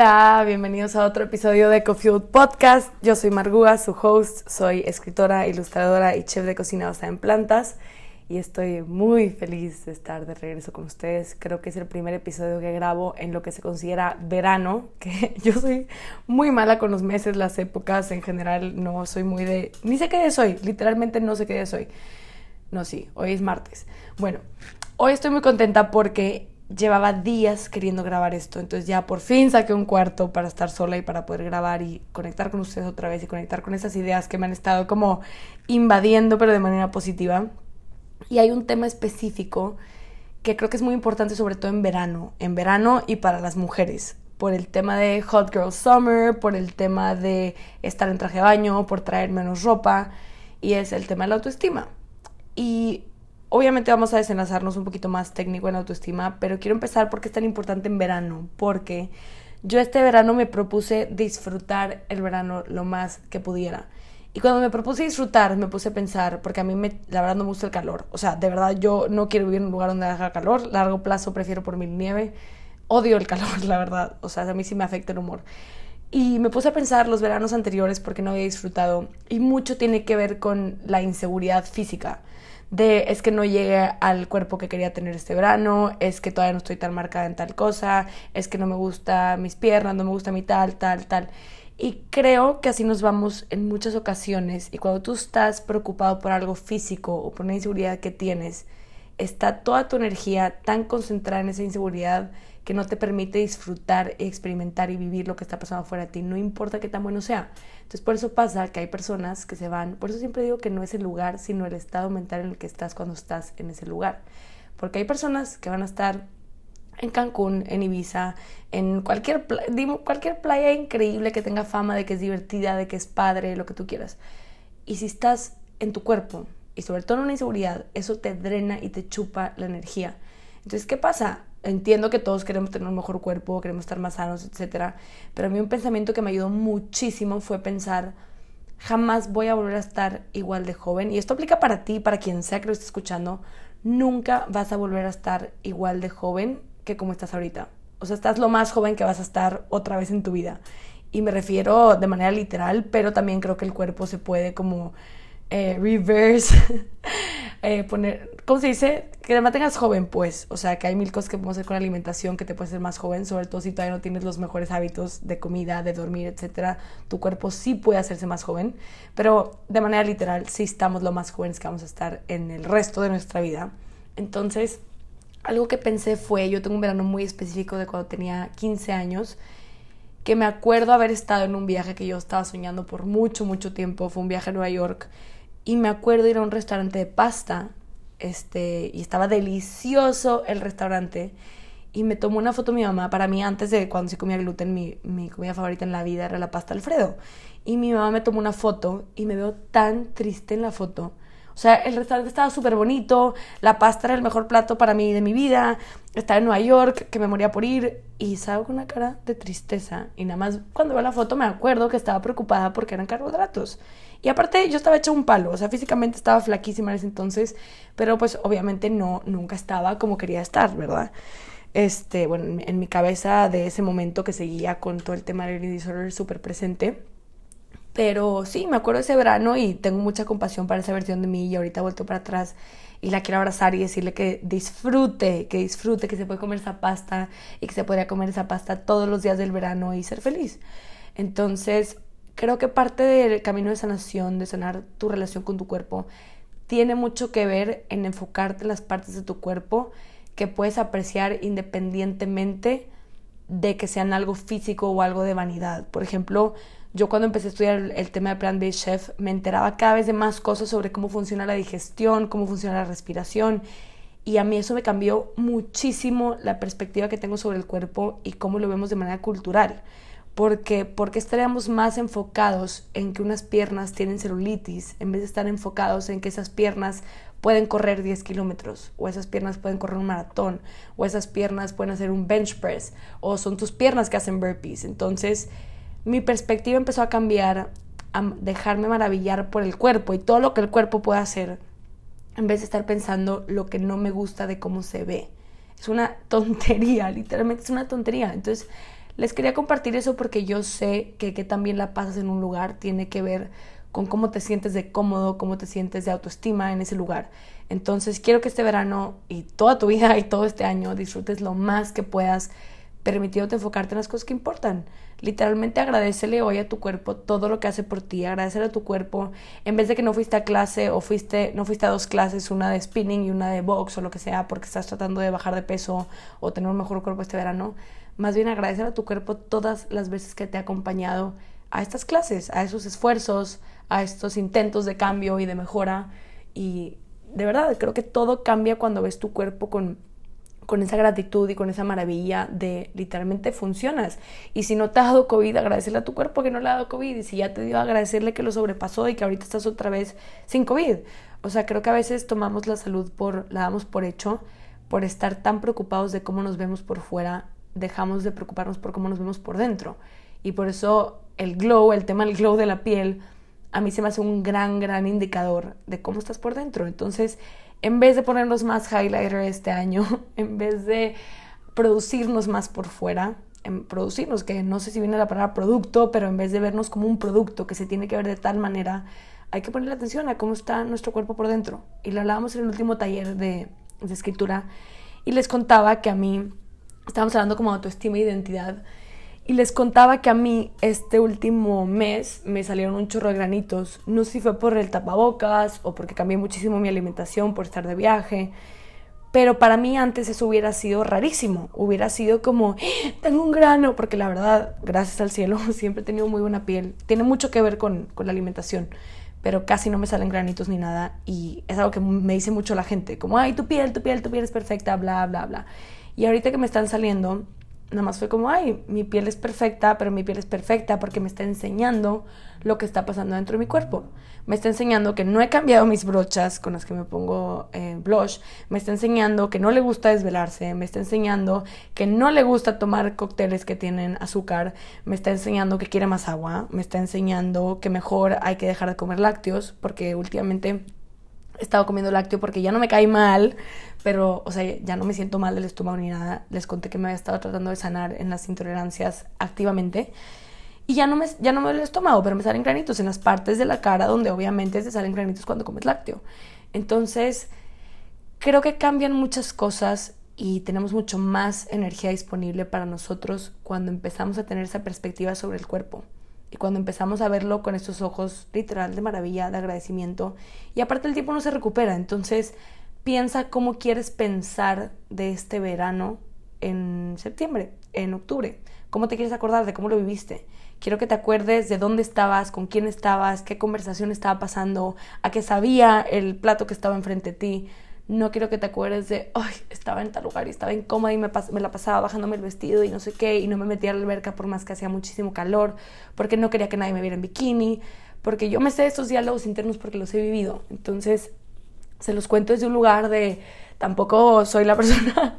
Hola, bienvenidos a otro episodio de Coffee Podcast. Yo soy Margua, su host. Soy escritora, ilustradora y chef de cocina basada en plantas. Y estoy muy feliz de estar de regreso con ustedes. Creo que es el primer episodio que grabo en lo que se considera verano, que yo soy muy mala con los meses, las épocas en general. No soy muy de... Ni sé qué día soy, literalmente no sé qué día soy. No, sí, hoy es martes. Bueno, hoy estoy muy contenta porque llevaba días queriendo grabar esto, entonces ya por fin saqué un cuarto para estar sola y para poder grabar y conectar con ustedes otra vez y conectar con esas ideas que me han estado como invadiendo pero de manera positiva. Y hay un tema específico que creo que es muy importante sobre todo en verano, en verano y para las mujeres, por el tema de Hot Girl Summer, por el tema de estar en traje de baño, por traer menos ropa y es el tema de la autoestima. Y Obviamente vamos a desenlazarnos un poquito más técnico en autoestima, pero quiero empezar porque es tan importante en verano, porque yo este verano me propuse disfrutar el verano lo más que pudiera. Y cuando me propuse disfrutar, me puse a pensar, porque a mí me, la verdad no me gusta el calor. O sea, de verdad yo no quiero vivir en un lugar donde haga calor. Largo plazo prefiero por mil nieve. Odio el calor, la verdad. O sea, a mí sí me afecta el humor. Y me puse a pensar los veranos anteriores porque no había disfrutado. Y mucho tiene que ver con la inseguridad física de es que no llegué al cuerpo que quería tener este verano, es que todavía no estoy tan marcada en tal cosa, es que no me gusta mis piernas, no me gusta mi tal, tal, tal. Y creo que así nos vamos en muchas ocasiones y cuando tú estás preocupado por algo físico o por una inseguridad que tienes, está toda tu energía tan concentrada en esa inseguridad que no te permite disfrutar, experimentar y vivir lo que está pasando afuera de ti, no importa qué tan bueno sea. Entonces por eso pasa que hay personas que se van, por eso siempre digo que no es el lugar, sino el estado mental en el que estás cuando estás en ese lugar. Porque hay personas que van a estar en Cancún, en Ibiza, en cualquier, cualquier playa increíble que tenga fama de que es divertida, de que es padre, lo que tú quieras. Y si estás en tu cuerpo, y sobre todo en una inseguridad, eso te drena y te chupa la energía. Entonces, ¿qué pasa? Entiendo que todos queremos tener un mejor cuerpo, queremos estar más sanos, etc. Pero a mí un pensamiento que me ayudó muchísimo fue pensar, jamás voy a volver a estar igual de joven. Y esto aplica para ti, para quien sea que lo esté escuchando. Nunca vas a volver a estar igual de joven que como estás ahorita. O sea, estás lo más joven que vas a estar otra vez en tu vida. Y me refiero de manera literal, pero también creo que el cuerpo se puede como eh, reverse, eh, poner, ¿cómo se dice? Que te mantengas joven, pues. O sea, que hay mil cosas que podemos hacer con la alimentación que te puede hacer más joven, sobre todo si todavía no tienes los mejores hábitos de comida, de dormir, etcétera. Tu cuerpo sí puede hacerse más joven, pero de manera literal, sí estamos lo más jóvenes que vamos a estar en el resto de nuestra vida. Entonces, algo que pensé fue, yo tengo un verano muy específico de cuando tenía 15 años que me acuerdo haber estado en un viaje que yo estaba soñando por mucho, mucho tiempo. Fue un viaje a Nueva York y me acuerdo ir a un restaurante de pasta, este, y estaba delicioso el restaurante. Y me tomó una foto mi mamá. Para mí, antes de cuando se comía gluten, mi, mi comida favorita en la vida era la pasta Alfredo. Y mi mamá me tomó una foto y me veo tan triste en la foto. O sea, el restaurante estaba súper bonito, la pasta era el mejor plato para mí de mi vida, estaba en Nueva York, que me moría por ir, y salgo con una cara de tristeza. Y nada más cuando veo la foto me acuerdo que estaba preocupada porque eran carbohidratos. Y aparte yo estaba hecha un palo, o sea, físicamente estaba flaquísima en ese entonces, pero pues obviamente no, nunca estaba como quería estar, ¿verdad? Este, bueno, en, mi cabeza de ese momento que seguía con todo el tema del disorder súper presente. Pero sí, me acuerdo ese verano y tengo mucha compasión para esa versión de mí y ahorita vuelto para atrás y la quiero abrazar y decirle que disfrute, que disfrute, que se puede comer esa pasta y que se podría comer esa pasta todos los días del verano y ser feliz. Entonces, creo que parte del camino de sanación, de sanar tu relación con tu cuerpo, tiene mucho que ver en enfocarte en las partes de tu cuerpo que puedes apreciar independientemente de que sean algo físico o algo de vanidad. Por ejemplo, yo cuando empecé a estudiar el tema de Plan B Chef me enteraba cada vez de más cosas sobre cómo funciona la digestión, cómo funciona la respiración y a mí eso me cambió muchísimo la perspectiva que tengo sobre el cuerpo y cómo lo vemos de manera cultural porque porque estaríamos más enfocados en que unas piernas tienen celulitis en vez de estar enfocados en que esas piernas pueden correr 10 kilómetros o esas piernas pueden correr un maratón o esas piernas pueden hacer un bench press o son tus piernas que hacen burpees. Entonces mi perspectiva empezó a cambiar a dejarme maravillar por el cuerpo y todo lo que el cuerpo puede hacer en vez de estar pensando lo que no me gusta de cómo se ve. Es una tontería literalmente es una tontería. Entonces les quería compartir eso porque yo sé que que también la pasas en un lugar tiene que ver con cómo te sientes de cómodo, cómo te sientes de autoestima en ese lugar. Entonces quiero que este verano y toda tu vida y todo este año disfrutes lo más que puedas, permitiéndote enfocarte en las cosas que importan. Literalmente agradecele hoy a tu cuerpo todo lo que hace por ti, agradecerle a tu cuerpo, en vez de que no fuiste a clase o fuiste, no fuiste a dos clases, una de spinning y una de box o lo que sea, porque estás tratando de bajar de peso o tener un mejor cuerpo este verano, más bien agradecer a tu cuerpo todas las veces que te ha acompañado a estas clases, a esos esfuerzos, a estos intentos de cambio y de mejora. Y de verdad, creo que todo cambia cuando ves tu cuerpo con, con esa gratitud y con esa maravilla de literalmente funcionas. Y si no te ha dado COVID, agradecerle a tu cuerpo que no le ha dado COVID. Y si ya te dio, agradecerle que lo sobrepasó y que ahorita estás otra vez sin COVID. O sea, creo que a veces tomamos la salud por, la damos por hecho, por estar tan preocupados de cómo nos vemos por fuera, dejamos de preocuparnos por cómo nos vemos por dentro. Y por eso el glow, el tema del glow de la piel, a mí se me hace un gran, gran indicador de cómo estás por dentro. Entonces, en vez de ponernos más highlighter este año, en vez de producirnos más por fuera, en producirnos, que no sé si viene la palabra producto, pero en vez de vernos como un producto que se tiene que ver de tal manera, hay que ponerle atención a cómo está nuestro cuerpo por dentro. Y lo hablábamos en el último taller de, de escritura y les contaba que a mí, estábamos hablando como autoestima e identidad, y les contaba que a mí este último mes me salieron un chorro de granitos. No sé si fue por el tapabocas o porque cambié muchísimo mi alimentación por estar de viaje. Pero para mí antes eso hubiera sido rarísimo. Hubiera sido como, ¡Ah! tengo un grano. Porque la verdad, gracias al cielo, siempre he tenido muy buena piel. Tiene mucho que ver con, con la alimentación. Pero casi no me salen granitos ni nada. Y es algo que me dice mucho la gente. Como, ay, tu piel, tu piel, tu piel es perfecta, bla, bla, bla. Y ahorita que me están saliendo, nada más fue como, ay, mi piel es perfecta, pero mi piel es perfecta porque me está enseñando lo que está pasando dentro de mi cuerpo. Me está enseñando que no he cambiado mis brochas con las que me pongo eh, blush. Me está enseñando que no le gusta desvelarse. Me está enseñando que no le gusta tomar cócteles que tienen azúcar. Me está enseñando que quiere más agua. Me está enseñando que mejor hay que dejar de comer lácteos porque últimamente he estado comiendo lácteo porque ya no me cae mal, pero, o sea, ya no me siento mal del estómago ni nada. Les conté que me había estado tratando de sanar en las intolerancias activamente. Y ya no, me, ya no me duele el estómago, pero me salen granitos en las partes de la cara donde obviamente se salen granitos cuando comes lácteo. Entonces, creo que cambian muchas cosas y tenemos mucho más energía disponible para nosotros cuando empezamos a tener esa perspectiva sobre el cuerpo. Y cuando empezamos a verlo con estos ojos literal de maravilla, de agradecimiento, y aparte el tiempo no se recupera, entonces piensa cómo quieres pensar de este verano en septiembre, en octubre. ¿Cómo te quieres acordar de cómo lo viviste? Quiero que te acuerdes de dónde estabas, con quién estabas, qué conversación estaba pasando, a qué sabía el plato que estaba enfrente de ti. No quiero que te acuerdes de, ay, estaba en tal lugar y estaba incómoda y me, la pasaba bajándome el vestido y no sé qué, y no me metía a la alberca por más que hacía muchísimo calor, porque no quería que nadie me viera en bikini, porque yo me sé estos diálogos internos porque los he vivido. Entonces, se los cuento desde un lugar de tampoco soy la persona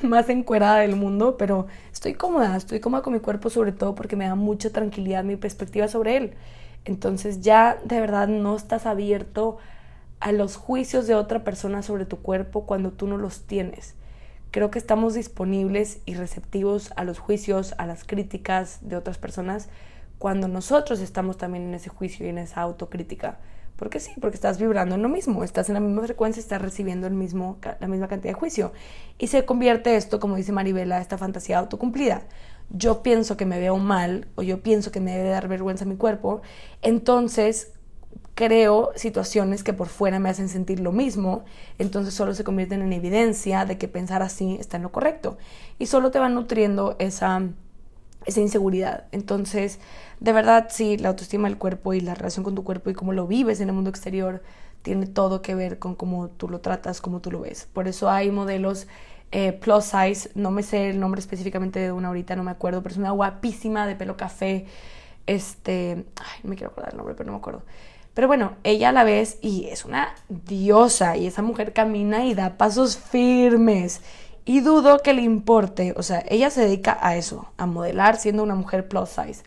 más encuerada del mundo, pero estoy cómoda, estoy cómoda con mi cuerpo sobre todo porque me da mucha tranquilidad mi perspectiva sobre él. Entonces ya de verdad no estás abierto los juicios de otra persona sobre tu cuerpo cuando tú no los tienes. Creo que estamos disponibles y receptivos a los juicios, a las críticas de otras personas cuando nosotros estamos también en ese juicio y en esa autocrítica. Porque sí, porque estás vibrando en lo mismo, estás en la misma frecuencia, estás recibiendo el mismo, la misma cantidad de juicio. Y se convierte esto, como dice Maribela, esta fantasía autocumplida. Yo pienso que me veo mal o yo pienso que me debe dar vergüenza mi cuerpo, entonces creo situaciones que por fuera me hacen sentir lo mismo, entonces solo se convierten en evidencia de que pensar así está en lo correcto. Y solo te va nutriendo esa esa inseguridad. Entonces, de verdad, sí, la autoestima del cuerpo y la relación con tu cuerpo y cómo lo vives en el mundo exterior tiene todo que ver con cómo tú lo tratas, cómo tú lo ves. Por eso hay modelos eh, plus size, no me sé el nombre específicamente de una ahorita, no me acuerdo, pero es una guapísima de pelo café. Este, no me quiero acordar el nombre, pero no me acuerdo. Pero bueno, ella la ves y es una diosa y esa mujer camina y da pasos firmes y dudo que le importe, o sea, ella se dedica a eso, a modelar siendo una mujer plus size.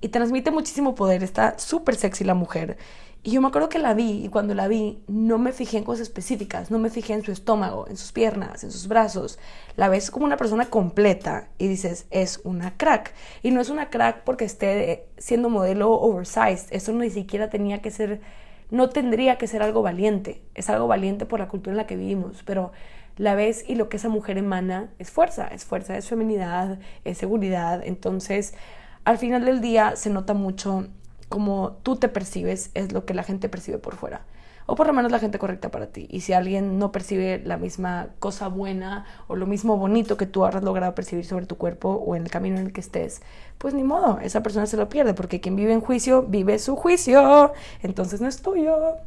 y transmite muchísimo poder, está súper sexy la mujer. Y yo me acuerdo que la vi y cuando la vi no me fijé en cosas específicas, no me fijé en su estómago, en sus piernas, en sus brazos. La ves como una persona completa y dices, es una crack. Y no es una crack porque esté siendo modelo oversized, eso ni siquiera tenía que ser, no tendría que ser algo valiente, es algo valiente por la cultura en la que vivimos, pero la ves y lo que esa mujer emana es fuerza, es fuerza, es feminidad, es seguridad. Entonces, al final del día se nota mucho como tú te percibes es lo que la gente percibe por fuera. O por lo menos la gente correcta para ti. Y si alguien no percibe la misma cosa buena o lo mismo bonito que tú has logrado percibir sobre tu cuerpo o en el camino en el que estés, pues ni modo, esa persona se lo pierde porque quien vive en juicio vive su juicio. Entonces no es tuyo.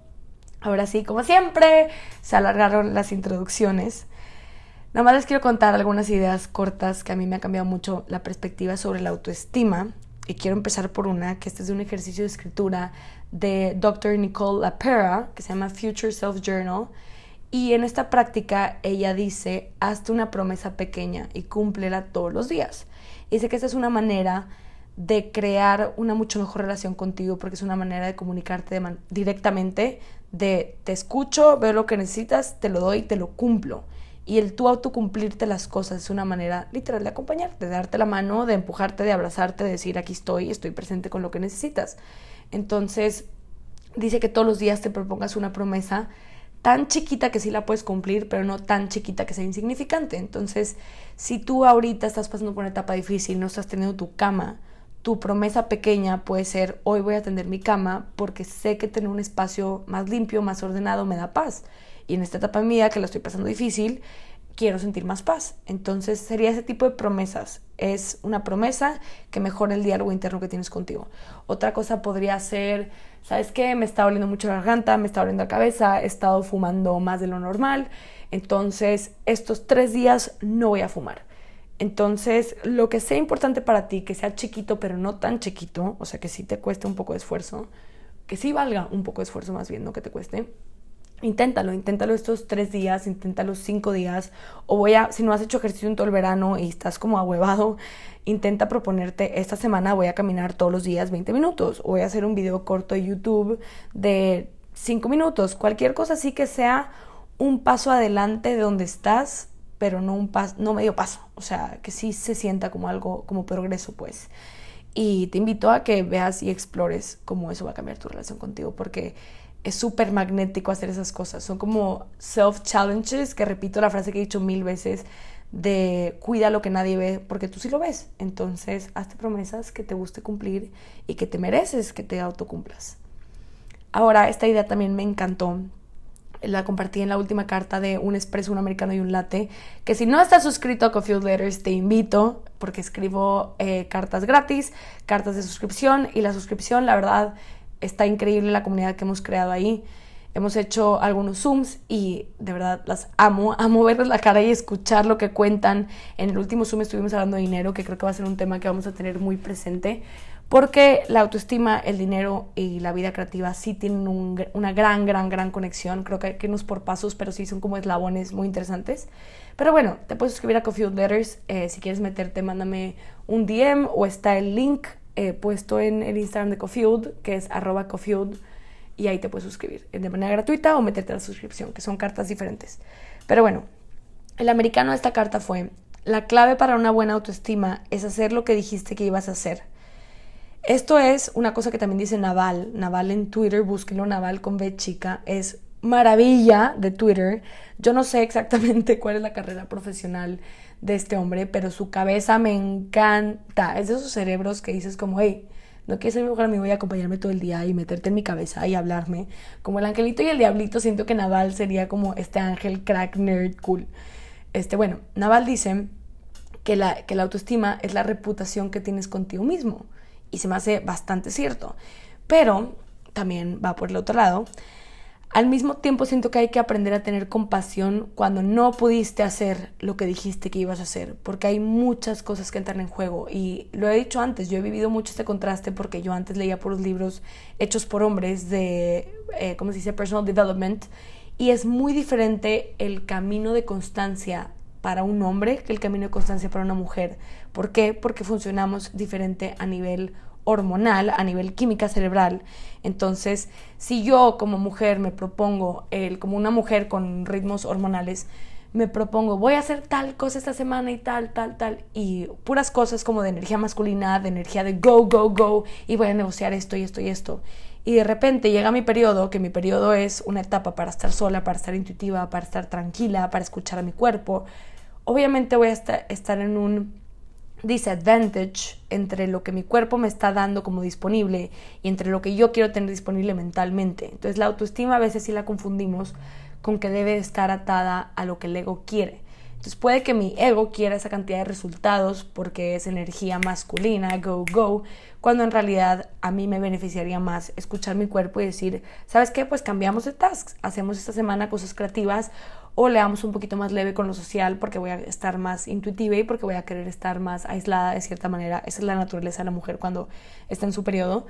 Ahora sí, como siempre, se alargaron las introducciones. Nada más les quiero contar algunas ideas cortas que a mí me ha cambiado mucho la perspectiva sobre la autoestima y quiero empezar por una, que este es un ejercicio de escritura de Dr. Nicole LaPera, que se llama Future Self Journal. Y en esta práctica ella dice, hazte una promesa pequeña y cúmplela todos los días. Dice que esta es una manera de crear una mucho mejor relación contigo porque es una manera de comunicarte directamente, de te escucho, veo lo que necesitas, te lo doy, te lo cumplo. Y el tú autocumplirte las cosas es una manera literal de acompañarte, de darte la mano, de empujarte, de abrazarte, de decir aquí estoy, estoy presente con lo que necesitas. Entonces, dice que todos los días te propongas una promesa tan chiquita que sí la puedes cumplir, pero no tan chiquita que sea insignificante. Entonces, si tú ahorita estás pasando por una etapa difícil, no estás teniendo tu cama, tu promesa pequeña puede ser hoy voy a atender mi cama porque sé que tener un espacio más limpio, más ordenado me da paz y en esta etapa mía que la estoy pasando difícil, quiero sentir más paz. Entonces sería ese tipo de promesas. Es una promesa que mejora el diálogo interno que tienes contigo. Otra cosa podría ser, ¿sabes qué? Me está doliendo mucho la garganta, me está doliendo la cabeza, he estado fumando más de lo normal. Entonces estos tres días no voy a fumar. Entonces, lo que sea importante para ti, que sea chiquito, pero no tan chiquito, o sea, que sí te cueste un poco de esfuerzo, que sí valga un poco de esfuerzo más bien, no que te cueste, Inténtalo, inténtalo estos tres días, inténtalo cinco días, o voy a, si no has hecho ejercicio en todo el verano y estás como ahuevado, intenta proponerte, esta semana voy a caminar todos los días 20 minutos, o voy a hacer un video corto de YouTube de 5 minutos, cualquier cosa así que sea un paso adelante de donde estás, pero no un paso, no medio paso, o sea, que sí se sienta como algo, como progreso, pues. Y te invito a que veas y explores cómo eso va a cambiar tu relación contigo, porque es súper magnético hacer esas cosas. Son como self-challenges, que repito la frase que he dicho mil veces, de cuida lo que nadie ve, porque tú sí lo ves. Entonces, hazte promesas que te guste cumplir y que te mereces que te autocumplas. Ahora, esta idea también me encantó. La compartí en la última carta de un expreso, un americano y un latte. Que si no estás suscrito a Coffee Letters, te invito, porque escribo eh, cartas gratis, cartas de suscripción. Y la suscripción, la verdad, está increíble la comunidad que hemos creado ahí. Hemos hecho algunos Zooms y de verdad las amo, amo verles la cara y escuchar lo que cuentan. En el último Zoom estuvimos hablando de dinero, que creo que va a ser un tema que vamos a tener muy presente, porque la autoestima, el dinero y la vida creativa sí tienen una gran, gran, gran conexión. Creo que hay que irnos por pasos, pero sí son como eslabones muy interesantes. Pero bueno, te puedes suscribir a Coffee Letters. Eh, si quieres meterte, mándame un DM o está el link eh, puesto en el Instagram de Cofield, que es arroba Cofield, y ahí te puedes suscribir de manera gratuita o meterte a la suscripción, que son cartas diferentes. Pero bueno, el americano de esta carta fue, la clave para una buena autoestima es hacer lo que dijiste que ibas a hacer. Esto es una cosa que también dice Naval, Naval en Twitter, búsquenlo, Naval con B chica, es maravilla de Twitter. Yo no sé exactamente cuál es la carrera profesional de este hombre, pero su cabeza me encanta. Es de esos cerebros que dices como, hey, no quieres ser mi mejor amigo y acompañarme todo el día y meterte en mi cabeza y hablarme. Como el angelito y el diablito, siento que Naval sería como este ángel crack nerd cool. Este, bueno, Naval dice que la, que la autoestima es la reputación que tienes contigo mismo. Y se me hace bastante cierto. Pero también va por el otro lado al mismo tiempo siento que hay que aprender a tener compasión cuando no pudiste hacer lo que dijiste que ibas a hacer, porque hay muchas cosas que entran en juego. Y lo he dicho antes, yo he vivido mucho este contraste porque yo antes leía por los libros hechos por hombres de, eh, ¿cómo se dice?, personal development. Y es muy diferente el camino de constancia para un hombre que el camino de constancia para una mujer. ¿Por qué? Porque funcionamos diferente a nivel hormonal, a nivel química cerebral. Entonces, si yo como mujer me propongo, el, como una mujer con ritmos hormonales, me propongo, voy a hacer tal cosa esta semana y tal, tal, tal, y puras cosas como de energía masculina, de energía de go, go, go, y voy a negociar esto y esto y esto. Y de repente llega mi periodo, que mi periodo es una etapa para estar sola, para estar intuitiva, para estar tranquila, para escuchar a mi cuerpo. Obviamente voy a estar en un disadvantage entre lo que mi cuerpo me está dando como disponible y entre lo que yo quiero tener disponible mentalmente. Entonces la autoestima a veces sí la confundimos con que debe estar atada a lo que el ego quiere. Entonces puede que mi ego quiera esa cantidad de resultados porque es energía masculina, go, go, cuando en realidad a mí me beneficiaría más escuchar mi cuerpo y decir, ¿sabes qué? Pues cambiamos de tasks, hacemos esta semana cosas creativas o le damos un poquito más leve con lo social porque voy a estar más intuitiva y porque voy a querer estar más aislada de cierta manera. Esa es la naturaleza de la mujer cuando está en su periodo.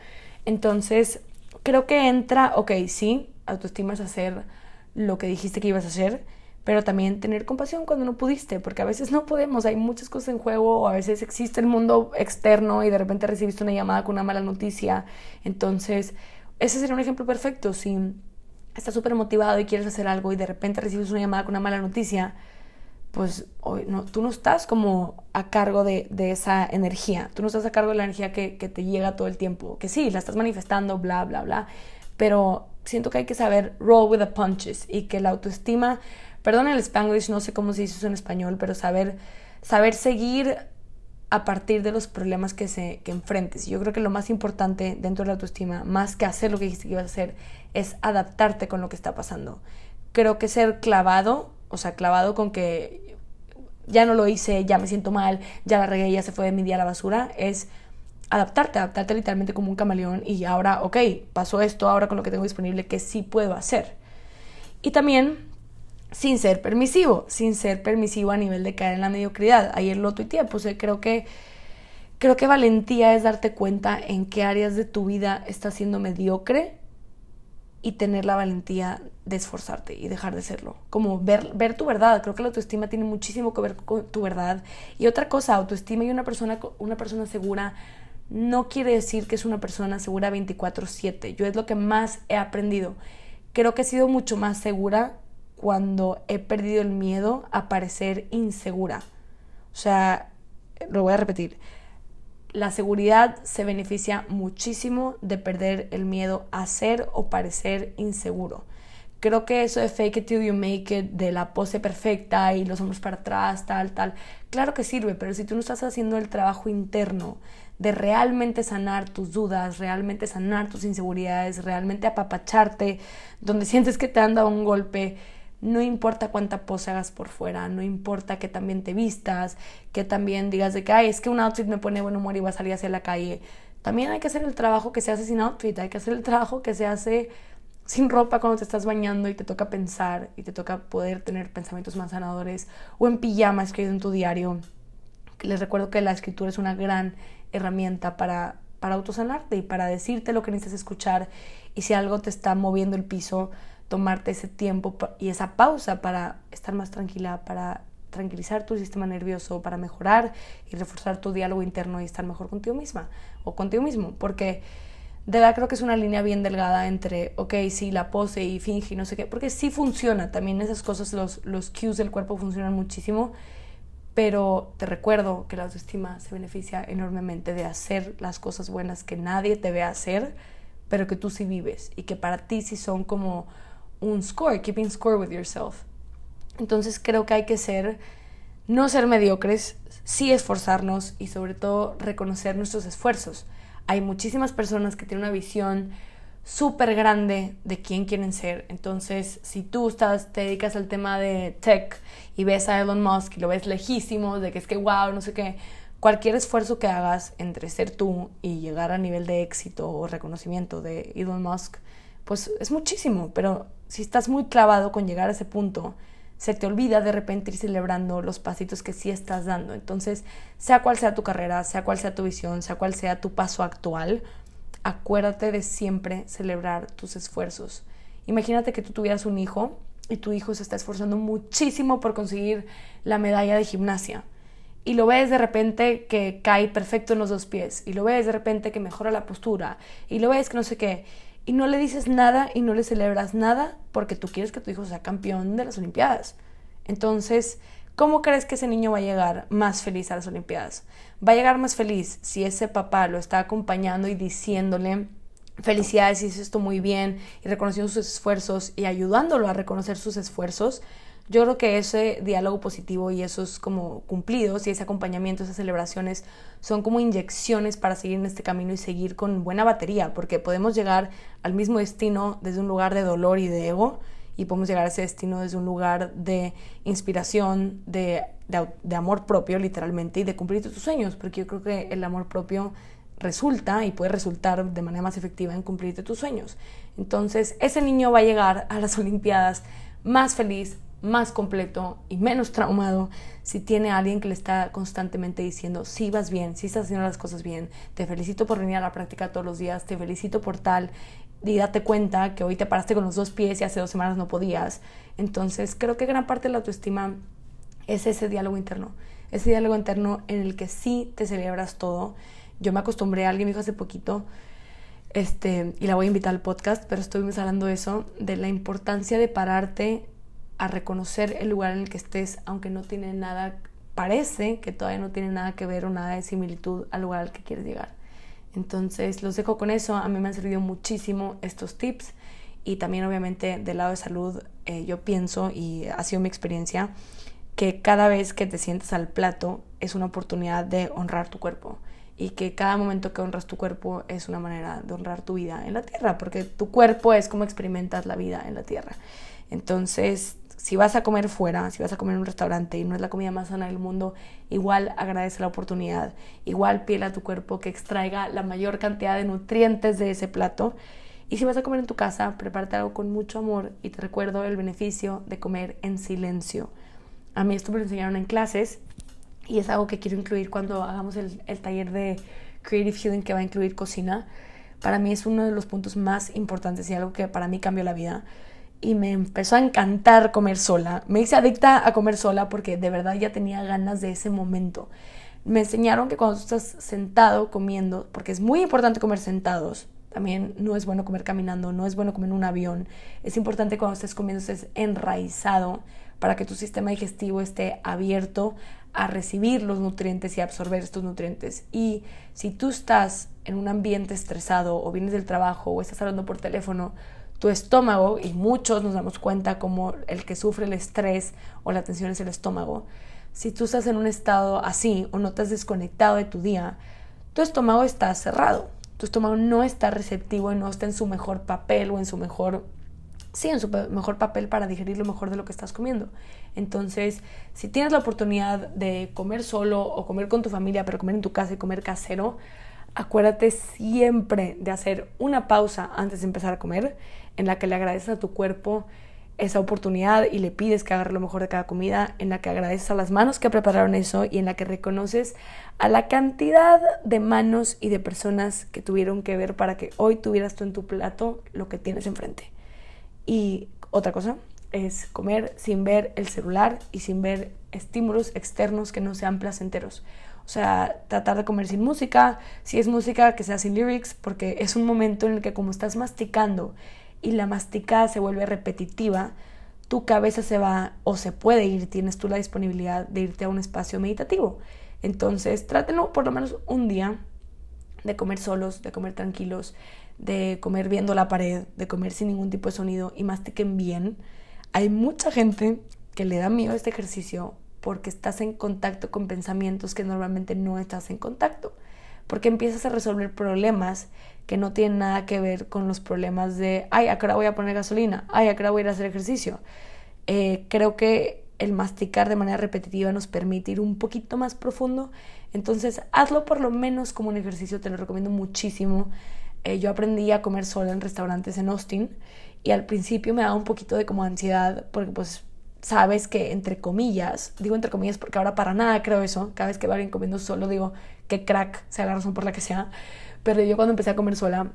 Entonces, creo que entra, ok, sí, autoestima es hacer lo que dijiste que ibas a hacer, pero también tener compasión cuando no pudiste, porque a veces no podemos, hay muchas cosas en juego, o a veces existe el mundo externo y de repente recibiste una llamada con una mala noticia. Entonces, ese sería un ejemplo perfecto. Si estás súper motivado y quieres hacer algo y de repente recibes una llamada con una mala noticia, pues no, tú no estás como a cargo de, esa energía, tú no estás a cargo de la energía que, que, te llega todo el tiempo, que sí, la estás manifestando, bla, bla, bla, pero siento que hay que saber roll with the punches y que la autoestima, perdón el spanglish, no sé cómo se dice eso en español, pero saber, saber seguir a partir de los problemas que, se, que enfrentes. Yo creo que lo más importante dentro de la autoestima, más que hacer lo que dijiste que ibas a hacer, es adaptarte con lo que está pasando. Creo que ser clavado, o sea, clavado con que ya no lo hice, ya me siento mal, ya la regué, ya se fue de mi día a la basura, es adaptarte, adaptarte literalmente como un camaleón y ahora, ok, pasó esto, ahora con lo que tengo disponible, que sí puedo hacer. Y también sin ser permisivo, sin ser permisivo a nivel de caer en la mediocridad. Ayer lo tuiteé, eh, creo que creo que valentía es darte cuenta en qué áreas de tu vida estás siendo mediocre y tener la valentía de esforzarte y dejar de serlo. Como ver, ver tu verdad. Creo que la autoestima tiene muchísimo que ver con tu verdad. Y otra cosa, autoestima y una persona, una persona segura no quiere decir que es una persona segura 24/7. Yo es lo que más he aprendido. Creo que he sido mucho más segura cuando he perdido el miedo a parecer insegura. O sea, lo voy a repetir. La seguridad se beneficia muchísimo de perder el miedo a ser o parecer inseguro. Creo que eso de fake it till you make it, de la pose perfecta y los hombros para atrás, tal, tal, claro que sirve, pero si tú no estás haciendo el trabajo interno de realmente sanar tus dudas, realmente sanar tus inseguridades, realmente apapacharte, donde sientes que te han dado un golpe, no importa cuánta pose hagas por fuera, no importa que también te vistas, que también digas de que, ay, es que un outfit me pone buen humor y voy a salir hacia la calle. También hay que hacer el trabajo que se hace sin outfit, hay que hacer el trabajo que se hace sin ropa cuando te estás bañando y te toca pensar y te toca poder tener pensamientos más sanadores o en pijama escrito en tu diario. Les recuerdo que la escritura es una gran herramienta para, para autosanarte y para decirte lo que necesitas escuchar y si algo te está moviendo el piso, tomarte ese tiempo y esa pausa para estar más tranquila, para tranquilizar tu sistema nervioso, para mejorar y reforzar tu diálogo interno y estar mejor contigo misma o contigo mismo, porque de verdad creo que es una línea bien delgada entre, ok, sí, la pose y finge y no sé qué, porque sí funciona, también esas cosas, los, los cues del cuerpo funcionan muchísimo, pero te recuerdo que la autoestima se beneficia enormemente de hacer las cosas buenas que nadie te ve hacer, pero que tú sí vives y que para ti sí son como un score, keeping score with yourself. Entonces creo que hay que ser, no ser mediocres, sí esforzarnos y sobre todo reconocer nuestros esfuerzos. Hay muchísimas personas que tienen una visión súper grande de quién quieren ser. Entonces, si tú estás, te dedicas al tema de tech y ves a Elon Musk y lo ves lejísimo, de que es que wow, no sé qué, cualquier esfuerzo que hagas entre ser tú y llegar a nivel de éxito o reconocimiento de Elon Musk, pues es muchísimo, pero si estás muy clavado con llegar a ese punto, se te olvida de repente ir celebrando los pasitos que sí estás dando. Entonces, sea cual sea tu carrera, sea cual sea tu visión, sea cual sea tu paso actual, acuérdate de siempre celebrar tus esfuerzos. Imagínate que tú tuvieras un hijo y tu hijo se está esforzando muchísimo por conseguir la medalla de gimnasia y lo ves de repente que cae perfecto en los dos pies, y lo ves de repente que mejora la postura, y lo ves que no sé qué, y no le dices nada y no le celebras nada porque tú quieres que tu hijo sea campeón de las Olimpiadas. Entonces, ¿cómo crees que ese niño va a llegar más feliz a las Olimpiadas? Va a llegar más feliz si ese papá lo está acompañando y diciéndole felicidades, hizo esto muy bien y reconociendo sus esfuerzos y ayudándolo a reconocer sus esfuerzos yo creo que ese diálogo positivo y esos como cumplidos y ese acompañamiento, esas celebraciones son como inyecciones para seguir en este camino y seguir con buena batería, porque podemos llegar al mismo destino desde un lugar de dolor y de ego y podemos llegar a ese destino desde un lugar de inspiración, de, de, amor propio literalmente y de cumplir tus sueños, porque yo creo que el amor propio resulta y puede resultar de manera más efectiva en cumplirte tus sueños. Entonces, ese niño va a llegar a las Olimpiadas más feliz, más completo y menos traumado si tiene alguien que le está constantemente diciendo, sí vas bien, sí estás haciendo las cosas bien, te felicito por venir a la práctica todos los días, te felicito por tal, y date cuenta que hoy te paraste con los dos pies y hace dos semanas no podías. Entonces creo que gran parte de la autoestima es ese diálogo interno, ese diálogo interno en el que sí te celebras todo. Yo me acostumbré, a alguien me dijo hace poquito, este, y la voy a invitar al podcast, pero estuvimos hablando de eso, de la importancia de pararte a reconocer el lugar en el que estés, aunque no tiene nada, parece que todavía no tiene nada que ver o nada de similitud al lugar al que quieres llegar. Entonces los dejo con eso, a mí me han servido muchísimo estos tips y también obviamente del lado de salud eh, yo pienso y ha sido mi experiencia que cada vez que te sientes al plato es una oportunidad de honrar tu cuerpo y que cada momento que honras tu cuerpo es una manera de honrar tu vida en la tierra, porque tu cuerpo es como experimentas la vida en la tierra. Entonces, si vas a comer fuera, si vas a comer en un restaurante y no es la comida más sana del mundo, igual agradece la oportunidad, igual pide a tu cuerpo que extraiga la mayor cantidad de nutrientes de ese plato. Y si vas a comer en tu casa, prepárate algo con mucho amor y te recuerdo el beneficio de comer en silencio. A mí esto me lo enseñaron en clases y es algo que quiero incluir cuando hagamos el, el taller de Creative Healing que va a incluir cocina. Para mí es uno de los puntos más importantes y algo que para mí cambió la vida y me empezó a encantar comer sola. Me hice adicta a comer sola porque de verdad ya tenía ganas de ese momento. Me enseñaron que cuando estás sentado comiendo, porque es muy importante comer sentados, también no es bueno comer caminando, no es bueno comer en un avión. Es importante cuando estés comiendo estés enraizado para que tu sistema digestivo esté abierto a recibir los nutrientes y absorber estos nutrientes. Y si tú estás en un ambiente estresado o vienes del trabajo o estás hablando por teléfono, tu estómago, y muchos nos damos cuenta como el que sufre el estrés o la tensión es el estómago, si tú estás en un estado así o no te has desconectado de tu día, tu estómago está cerrado, tu estómago no está receptivo y no está en su mejor papel o en su mejor, sí, en su mejor papel para digerir lo mejor de lo que estás comiendo. Entonces, si tienes la oportunidad de comer solo o comer con tu familia, pero comer en tu casa y comer casero, acuérdate siempre de hacer una pausa antes de empezar a comer en la que le agradeces a tu cuerpo esa oportunidad y le pides que haga lo mejor de cada comida, en la que agradeces a las manos que prepararon eso y en la que reconoces a la cantidad de manos y de personas que tuvieron que ver para que hoy tuvieras tú en tu plato lo que tienes enfrente. Y otra cosa es comer sin ver el celular y sin ver estímulos externos que no sean placenteros. O sea, tratar de comer sin música, si es música que sea sin lyrics, porque es un momento en el que como estás masticando y la masticada se vuelve repetitiva, tu cabeza se va o se puede ir, tienes tú la disponibilidad de irte a un espacio meditativo. Entonces, trátenlo por lo menos un día de comer solos, de comer tranquilos, de comer viendo la pared, de comer sin ningún tipo de sonido y mastiquen bien. Hay mucha gente que le da miedo este ejercicio porque estás en contacto con pensamientos que normalmente no estás en contacto, porque empiezas a resolver problemas que no tienen nada que ver con los problemas de, ay, ¿a qué hora voy a poner gasolina? Ay, ¿a qué hora voy a ir a hacer ejercicio? Eh, creo que el masticar de manera repetitiva nos permite ir un poquito más profundo, entonces hazlo por lo menos como un ejercicio, te lo recomiendo muchísimo. Eh, yo aprendí a comer sola en restaurantes en Austin y al principio me daba un poquito de como ansiedad porque pues sabes que, entre comillas, digo entre comillas porque ahora para nada creo eso, cada vez que veo a alguien comiendo solo digo que crack, sea la razón por la que sea, pero yo cuando empecé a comer sola,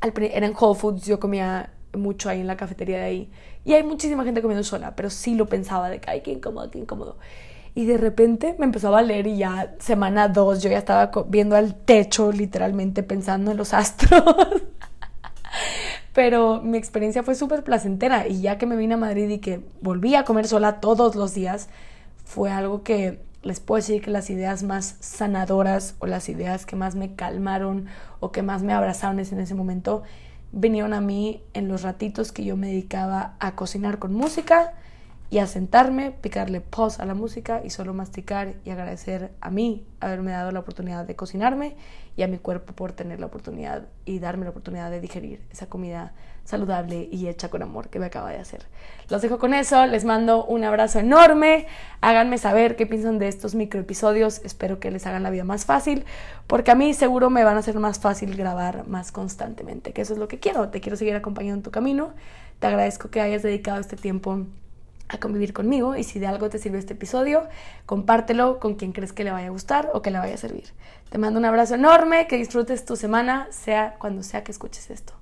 era en Whole Foods, yo comía mucho ahí en la cafetería de ahí, y hay muchísima gente comiendo sola, pero sí lo pensaba de que, ay, qué incómodo, qué incómodo. Y de repente me empezó a valer y ya semana dos yo ya estaba viendo al techo literalmente pensando en los astros. Pero mi experiencia fue súper placentera y ya que me vine a Madrid y que volví a comer sola todos los días, fue algo que les puedo decir que las ideas más sanadoras o las ideas que más me calmaron o que más me abrazaron en ese momento vinieron a mí en los ratitos que yo me dedicaba a cocinar con música y a sentarme, picarle pause a la música y solo masticar y agradecer a mí haberme dado la oportunidad de cocinarme y a mi cuerpo por tener la oportunidad y darme la oportunidad de digerir esa comida saludable y hecha con amor que me acaba de hacer. Los dejo con eso, les mando un abrazo enorme, háganme saber qué piensan de estos microepisodios, espero que les hagan la vida más fácil, porque a mí seguro me van a hacer más fácil grabar más constantemente, que eso es lo que quiero, te quiero seguir acompañando en tu camino, te agradezco que hayas dedicado este tiempo a convivir conmigo y si de algo te sirve este episodio, compártelo con quien crees que le vaya a gustar o que le vaya a servir. Te mando un abrazo enorme, que disfrutes tu semana, sea cuando sea que escuches esto.